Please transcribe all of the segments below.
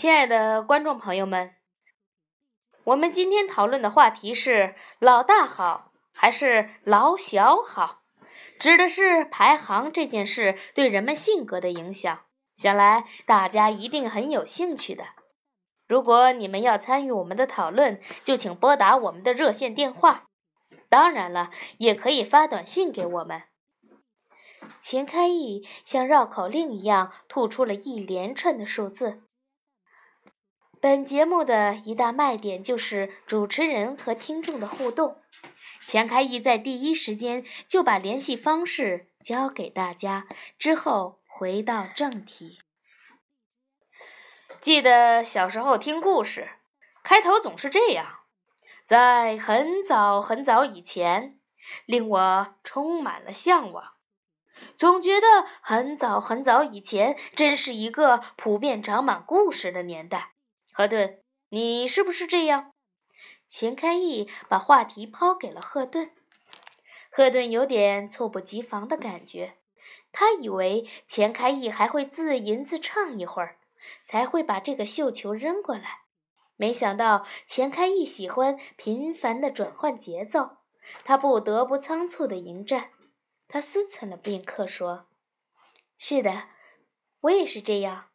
亲爱的观众朋友们，我们今天讨论的话题是“老大好还是老小好”，指的是排行这件事对人们性格的影响。想来大家一定很有兴趣的。如果你们要参与我们的讨论，就请拨打我们的热线电话。当然了，也可以发短信给我们。钱开义像绕口令一样吐出了一连串的数字。本节目的一大卖点就是主持人和听众的互动。钱开义在第一时间就把联系方式交给大家，之后回到正题。记得小时候听故事，开头总是这样：在很早很早以前，令我充满了向往。总觉得很早很早以前，真是一个普遍长满故事的年代。赫顿，你是不是这样？钱开义把话题抛给了赫顿。赫顿有点猝不及防的感觉，他以为钱开义还会自吟自唱一会儿，才会把这个绣球扔过来。没想到钱开义喜欢频繁的转换节奏，他不得不仓促的迎战。他思忖了片刻，说：“是的，我也是这样。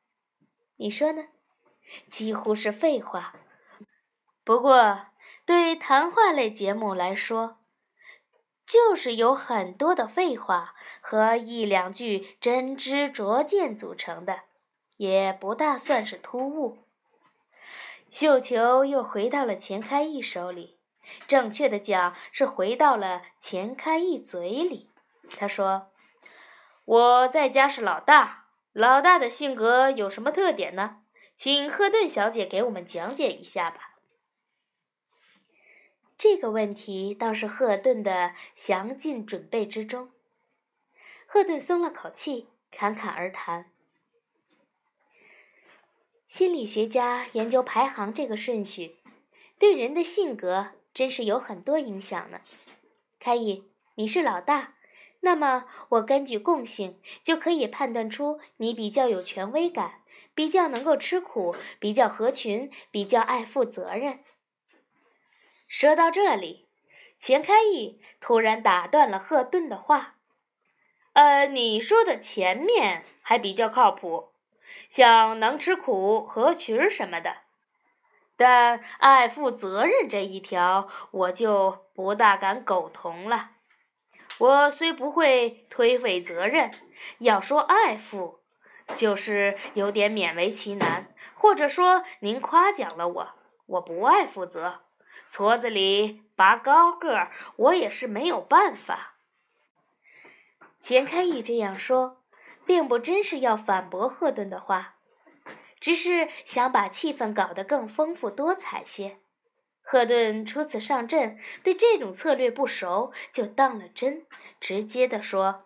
你说呢？几乎是废话。不过，对谈话类节目来说，就是有很多的废话和一两句真知灼见组成的，也不大算是突兀。”绣球又回到了钱开义手里，正确的讲是回到了钱开义嘴里。他说：“我在家是老大，老大的性格有什么特点呢？请赫顿小姐给我们讲解一下吧。”这个问题倒是赫顿的详尽准备之中。赫顿松了口气，侃侃而谈：“心理学家研究排行这个顺序，对人的性格真是有很多影响呢。凯伊，你是老大。”那么，我根据共性就可以判断出你比较有权威感，比较能够吃苦，比较合群，比较爱负责任。说到这里，钱开义突然打断了赫顿的话：“呃，你说的前面还比较靠谱，像能吃苦、合群什么的，但爱负责任这一条，我就不大敢苟同了。”我虽不会推诿责任，要说爱负，就是有点勉为其难。或者说，您夸奖了我，我不爱负责，矬子里拔高个儿，我也是没有办法。钱开义这样说，并不真是要反驳赫顿的话，只是想把气氛搞得更丰富多彩些。赫顿初次上阵，对这种策略不熟，就当了真，直接的说：“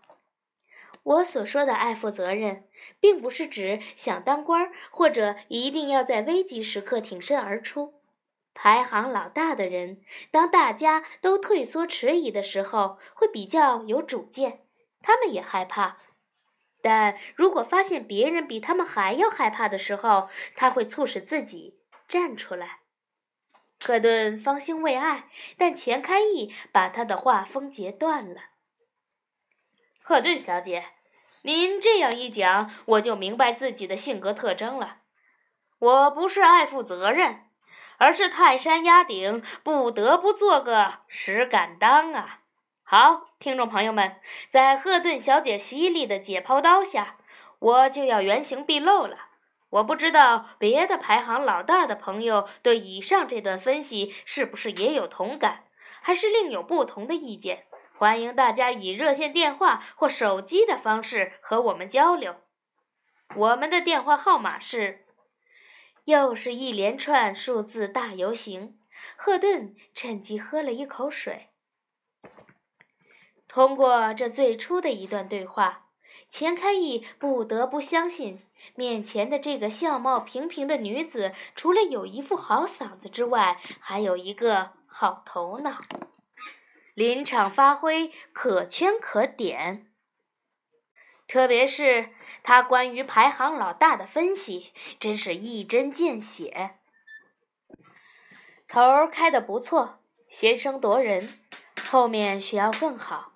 我所说的爱负责任，并不是指想当官儿或者一定要在危急时刻挺身而出。排行老大的人，当大家都退缩迟疑的时候，会比较有主见，他们也害怕；但如果发现别人比他们还要害怕的时候，他会促使自己站出来。”赫顿方兴未艾，但钱开义把他的话锋截断了。赫顿小姐，您这样一讲，我就明白自己的性格特征了。我不是爱负责任，而是泰山压顶，不得不做个实敢当啊！好，听众朋友们，在赫顿小姐犀利的解剖刀下，我就要原形毕露了。我不知道别的排行老大的朋友对以上这段分析是不是也有同感，还是另有不同的意见？欢迎大家以热线电话或手机的方式和我们交流。我们的电话号码是……又是一连串数字大游行。赫顿趁机喝了一口水。通过这最初的一段对话。钱开义不得不相信，面前的这个相貌平平的女子，除了有一副好嗓子之外，还有一个好头脑，临场发挥可圈可点。特别是他关于排行老大的分析，真是一针见血。头儿开得不错，先声夺人，后面需要更好。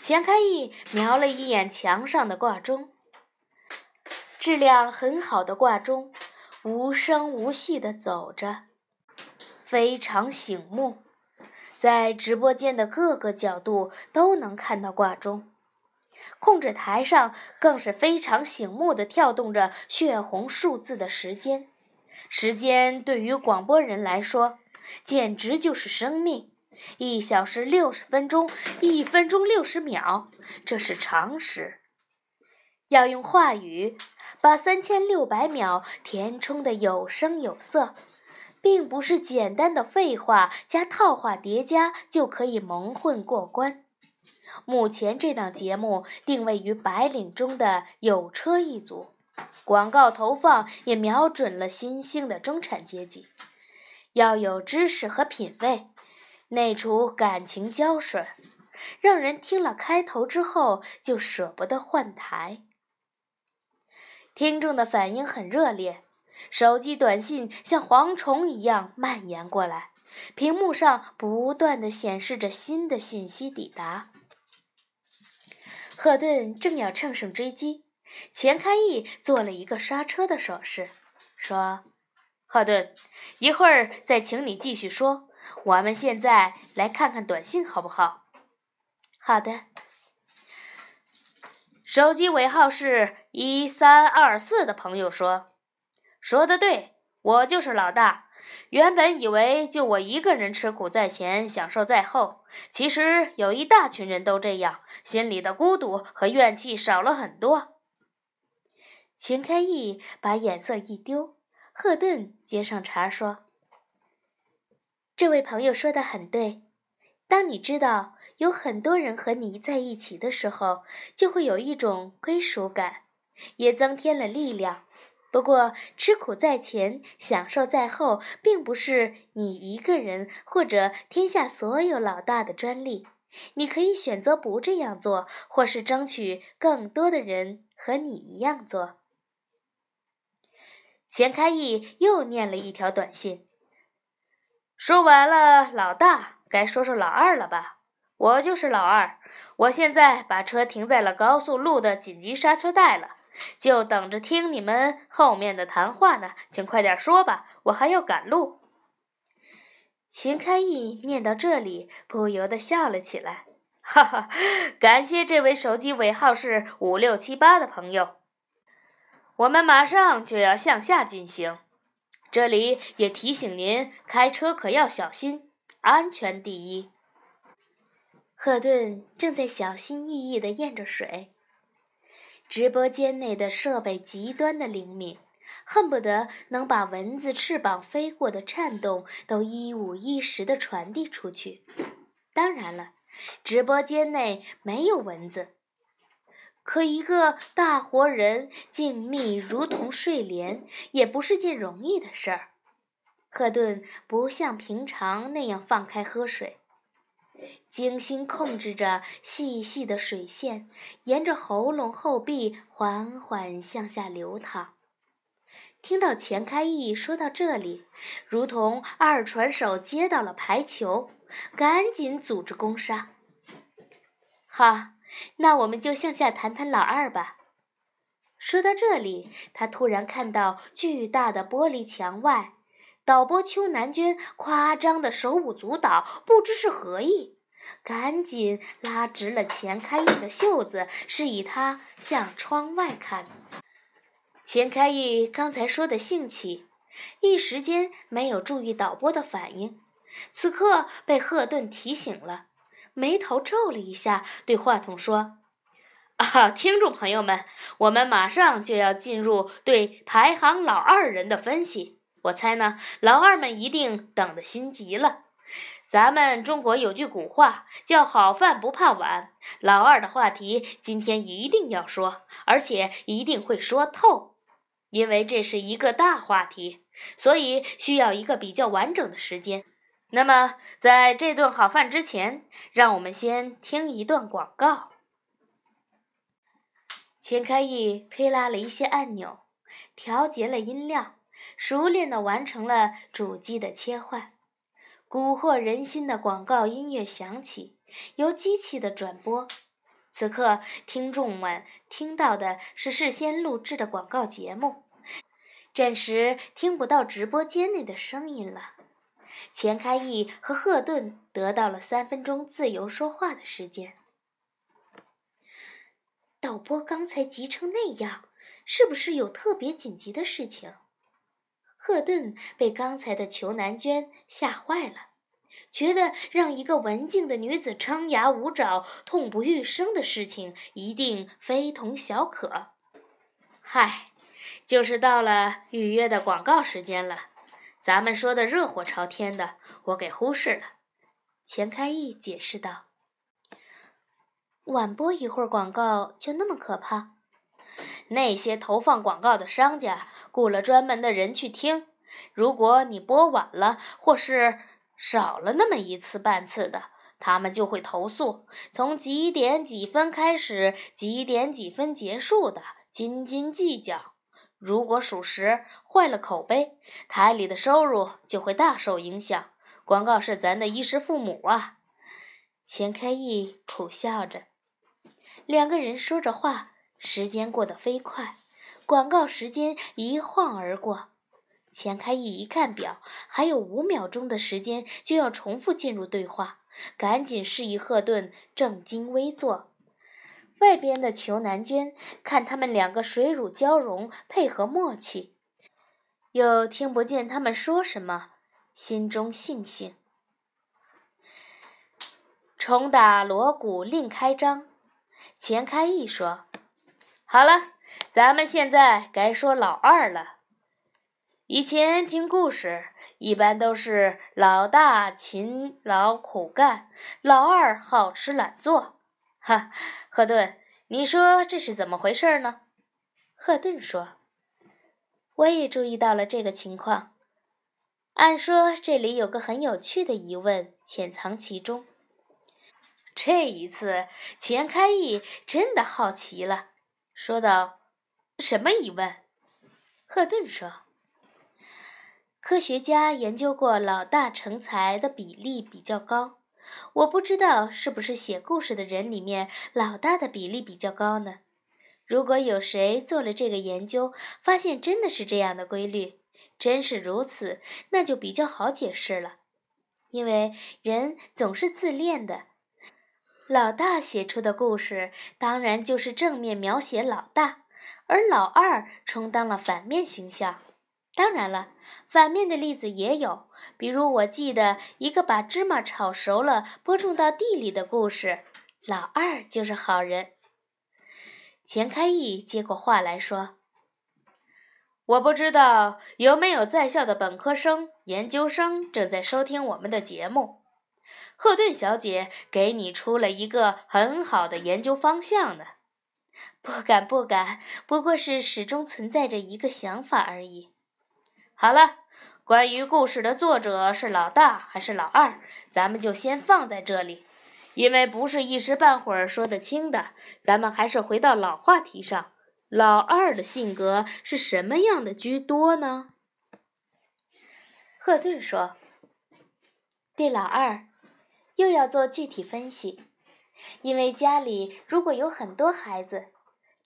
钱开义瞄了一眼墙上的挂钟，质量很好的挂钟，无声无息地走着，非常醒目，在直播间的各个角度都能看到挂钟。控制台上更是非常醒目的跳动着血红数字的时间，时间对于广播人来说，简直就是生命。一小时六十分钟，一分钟六十秒，这是常识。要用话语把三千六百秒填充的有声有色，并不是简单的废话加套话叠加就可以蒙混过关。目前这档节目定位于白领中的有车一族，广告投放也瞄准了新兴的中产阶级，要有知识和品味。内出感情胶水，让人听了开头之后就舍不得换台。听众的反应很热烈，手机短信像蝗虫一样蔓延过来，屏幕上不断的显示着新的信息抵达。赫顿正要乘胜追击，钱开义做了一个刹车的手势，说：“赫顿，一会儿再请你继续说。”我们现在来看看短信，好不好？好的。手机尾号是一三二四的朋友说：“说的对，我就是老大。原本以为就我一个人吃苦在前，享受在后，其实有一大群人都这样，心里的孤独和怨气少了很多。”秦开义把眼色一丢，赫顿接上茬说。这位朋友说的很对，当你知道有很多人和你在一起的时候，就会有一种归属感，也增添了力量。不过，吃苦在前，享受在后，并不是你一个人或者天下所有老大的专利。你可以选择不这样做，或是争取更多的人和你一样做。钱开义又念了一条短信。说完了，老大该说说老二了吧？我就是老二，我现在把车停在了高速路的紧急刹车带了，就等着听你们后面的谈话呢。请快点说吧，我还要赶路。秦开义念到这里，不由得笑了起来，哈哈！感谢这位手机尾号是五六七八的朋友，我们马上就要向下进行。这里也提醒您，开车可要小心，安全第一。赫顿正在小心翼翼地咽着水，直播间内的设备极端的灵敏，恨不得能把蚊子翅膀飞过的颤动都一五一十地传递出去。当然了，直播间内没有蚊子。可一个大活人静谧如同睡莲，也不是件容易的事儿。赫顿不像平常那样放开喝水，精心控制着细细的水线，沿着喉咙后壁缓缓向下流淌。听到钱开义说到这里，如同二传手接到了排球，赶紧组织攻杀。好。那我们就向下谈谈老二吧。说到这里，他突然看到巨大的玻璃墙外，导播邱南娟夸张的手舞足蹈，不知是何意，赶紧拉直了钱开义的袖子，示意他向窗外看。钱开义刚才说的兴起，一时间没有注意导播的反应，此刻被赫顿提醒了。眉头皱了一下，对话筒说：“啊，听众朋友们，我们马上就要进入对排行老二人的分析。我猜呢，老二们一定等得心急了。咱们中国有句古话，叫‘好饭不怕晚’。老二的话题今天一定要说，而且一定会说透，因为这是一个大话题，所以需要一个比较完整的时间。”那么，在这顿好饭之前，让我们先听一段广告。钱开义推拉了一些按钮，调节了音量，熟练地完成了主机的切换。蛊惑人心的广告音乐响起，由机器的转播。此刻，听众们听到的是事先录制的广告节目，暂时听不到直播间内的声音了。钱开义和赫顿得到了三分钟自由说话的时间。导播刚才急成那样，是不是有特别紧急的事情？赫顿被刚才的裘南娟吓坏了。觉得让一个文静的女子张牙舞爪、痛不欲生的事情一定非同小可。嗨，就是到了预约的广告时间了，咱们说的热火朝天的，我给忽视了。钱开义解释道：“晚播一会儿广告就那么可怕？那些投放广告的商家雇了专门的人去听，如果你播晚了，或是……”少了那么一次半次的，他们就会投诉。从几点几分开始，几点几分结束的，斤斤计较。如果属实，坏了口碑，台里的收入就会大受影响。广告是咱的衣食父母啊！钱开义苦笑着。两个人说着话，时间过得飞快，广告时间一晃而过。钱开义一看表，还有五秒钟的时间就要重复进入对话，赶紧示意赫顿正襟危坐。外边的裘南娟看他们两个水乳交融，配合默契，又听不见他们说什么，心中悻悻。重打锣鼓另开张，钱开义说：“好了，咱们现在该说老二了。”以前听故事，一般都是老大勤劳苦干，老二好吃懒做。哈，赫顿，你说这是怎么回事呢？赫顿说：“我也注意到了这个情况。按说这里有个很有趣的疑问潜藏其中。这一次，钱开义真的好奇了，说道：‘什么疑问？’赫顿说。”科学家研究过，老大成才的比例比较高。我不知道是不是写故事的人里面老大的比例比较高呢？如果有谁做了这个研究，发现真的是这样的规律，真是如此，那就比较好解释了。因为人总是自恋的，老大写出的故事当然就是正面描写老大，而老二充当了反面形象。当然了，反面的例子也有，比如我记得一个把芝麻炒熟了播种到地里的故事，老二就是好人。钱开义接过话来说：“我不知道有没有在校的本科生、研究生正在收听我们的节目。赫顿小姐给你出了一个很好的研究方向呢。不敢不敢，不过是始终存在着一个想法而已。”好了，关于故事的作者是老大还是老二，咱们就先放在这里，因为不是一时半会儿说得清的。咱们还是回到老话题上，老二的性格是什么样的居多呢？赫顿说：“对老二，又要做具体分析，因为家里如果有很多孩子，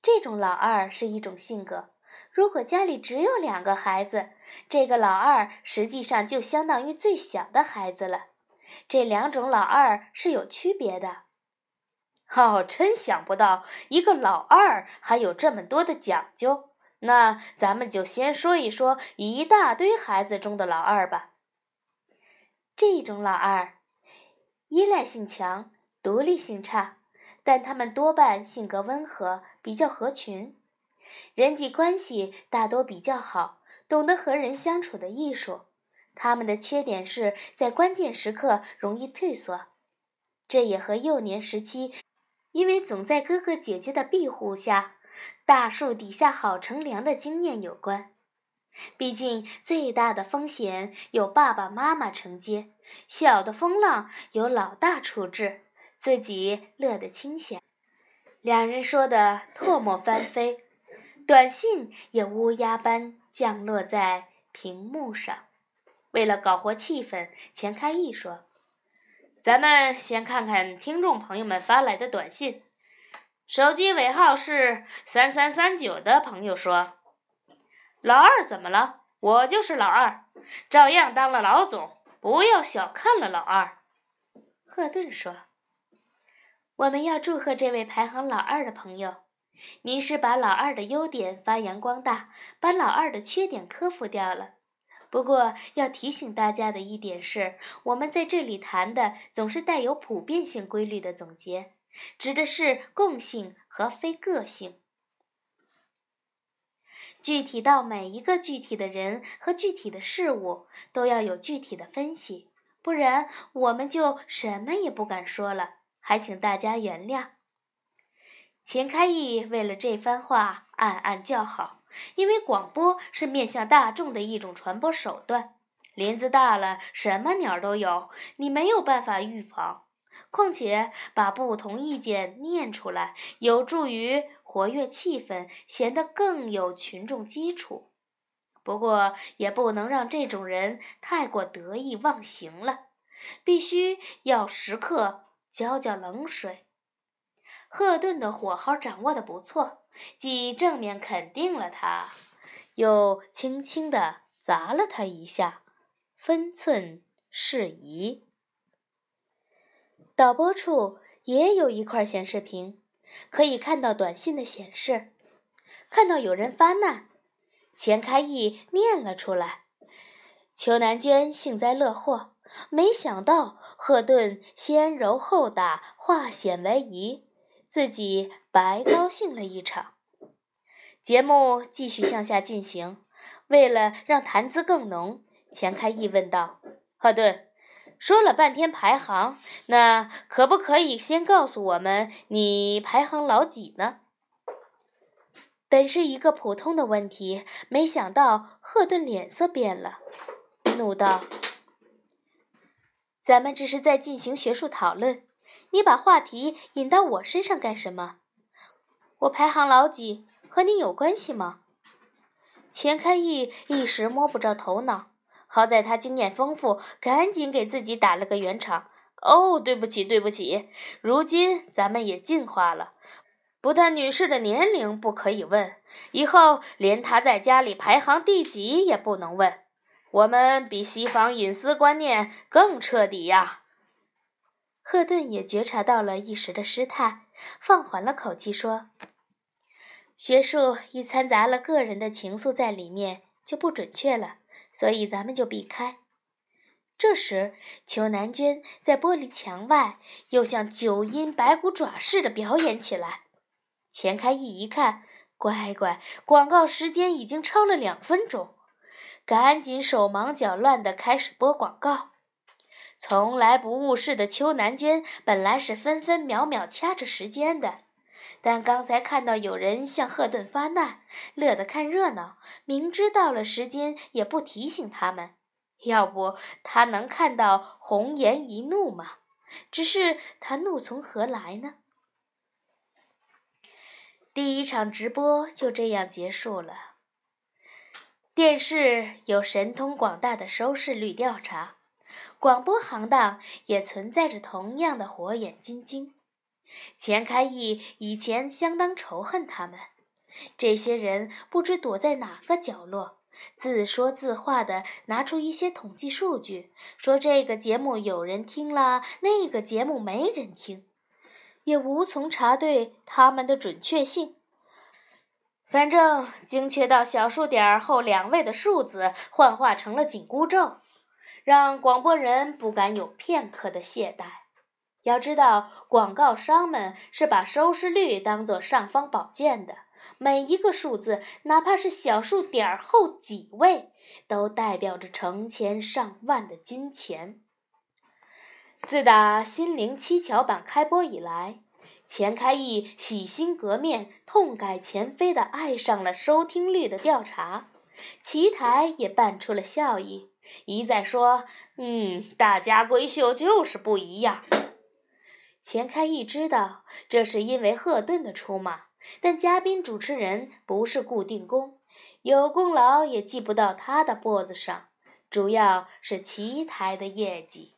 这种老二是一种性格。”如果家里只有两个孩子，这个老二实际上就相当于最小的孩子了。这两种老二是有区别的。哦，真想不到一个老二还有这么多的讲究。那咱们就先说一说一大堆孩子中的老二吧。这种老二，依赖性强，独立性差，但他们多半性格温和，比较合群。人际关系大多比较好，懂得和人相处的艺术。他们的缺点是在关键时刻容易退缩，这也和幼年时期因为总在哥哥姐姐的庇护下，大树底下好乘凉的经验有关。毕竟最大的风险有爸爸妈妈承接，小的风浪由老大处置，自己乐得清闲。两人说的唾沫翻飞，短信也乌鸦般降落在屏幕上。为了搞活气氛，钱开义说：“咱们先看看听众朋友们发来的短信。”手机尾号是三三三九的朋友说：“老二怎么了？我就是老二，照样当了老总，不要小看了老二。”赫顿说：“我们要祝贺这位排行老二的朋友，您是把老二的优点发扬光大，把老二的缺点克服掉了。”不过要提醒大家的一点是，我们在这里谈的总是带有普遍性规律的总结，指的是共性和非个性。具体到每一个具体的人和具体的事物，都要有具体的分析，不然我们就什么也不敢说了。还请大家原谅。钱开义为了这番话暗暗叫好。因为广播是面向大众的一种传播手段，林子大了，什么鸟都有，你没有办法预防。况且把不同意见念出来，有助于活跃气氛，显得更有群众基础。不过也不能让这种人太过得意忘形了，必须要时刻浇浇冷水。赫顿的火候掌握的不错。既正面肯定了他，又轻轻地砸了他一下，分寸适宜。导播处也有一块显示屏，可以看到短信的显示，看到有人发难，钱开义念了出来。裘南娟幸灾乐祸，没想到赫顿先柔后打，化险为夷。自己白高兴了一场。节目继续向下进行，为了让谈资更浓，钱开义问道：“赫顿，说了半天排行，那可不可以先告诉我们你排行老几呢？”本是一个普通的问题，没想到赫顿脸色变了，怒道：“咱们只是在进行学术讨论。”你把话题引到我身上干什么？我排行老几和你有关系吗？钱开义一时摸不着头脑，好在他经验丰富，赶紧给自己打了个圆场。哦，对不起，对不起，如今咱们也进化了，不但女士的年龄不可以问，以后连她在家里排行第几也不能问。我们比西方隐私观念更彻底呀。赫顿也觉察到了一时的失态，放缓了口气说：“学术一掺杂了个人的情愫在里面，就不准确了，所以咱们就避开。”这时，裘南娟在玻璃墙外又像九阴白骨爪似的表演起来。钱开义一看，乖乖，广告时间已经超了两分钟，赶紧手忙脚乱地开始播广告。从来不误事的邱南娟本来是分分秒秒掐着时间的，但刚才看到有人向赫顿发难，乐得看热闹，明知到了时间也不提醒他们。要不他能看到红颜一怒吗？只是他怒从何来呢？第一场直播就这样结束了。电视有神通广大的收视率调查。广播行当也存在着同样的火眼金睛。钱开义以前相当仇恨他们，这些人不知躲在哪个角落，自说自话的拿出一些统计数据，说这个节目有人听了，那个节目没人听，也无从查对他们的准确性。反正精确到小数点后两位的数字幻化成了紧箍咒。让广播人不敢有片刻的懈怠。要知道，广告商们是把收视率当作尚方宝剑的，每一个数字，哪怕是小数点后几位，都代表着成千上万的金钱。自打《心灵七巧板》开播以来，钱开义洗心革面、痛改前非地爱上了收听率的调查，奇台也扮出了笑意。一再说，嗯，大家闺秀就是不一样。钱开义知道这是因为赫顿的出马，但嘉宾主持人不是固定工，有功劳也记不到他的脖子上，主要是奇台的业绩。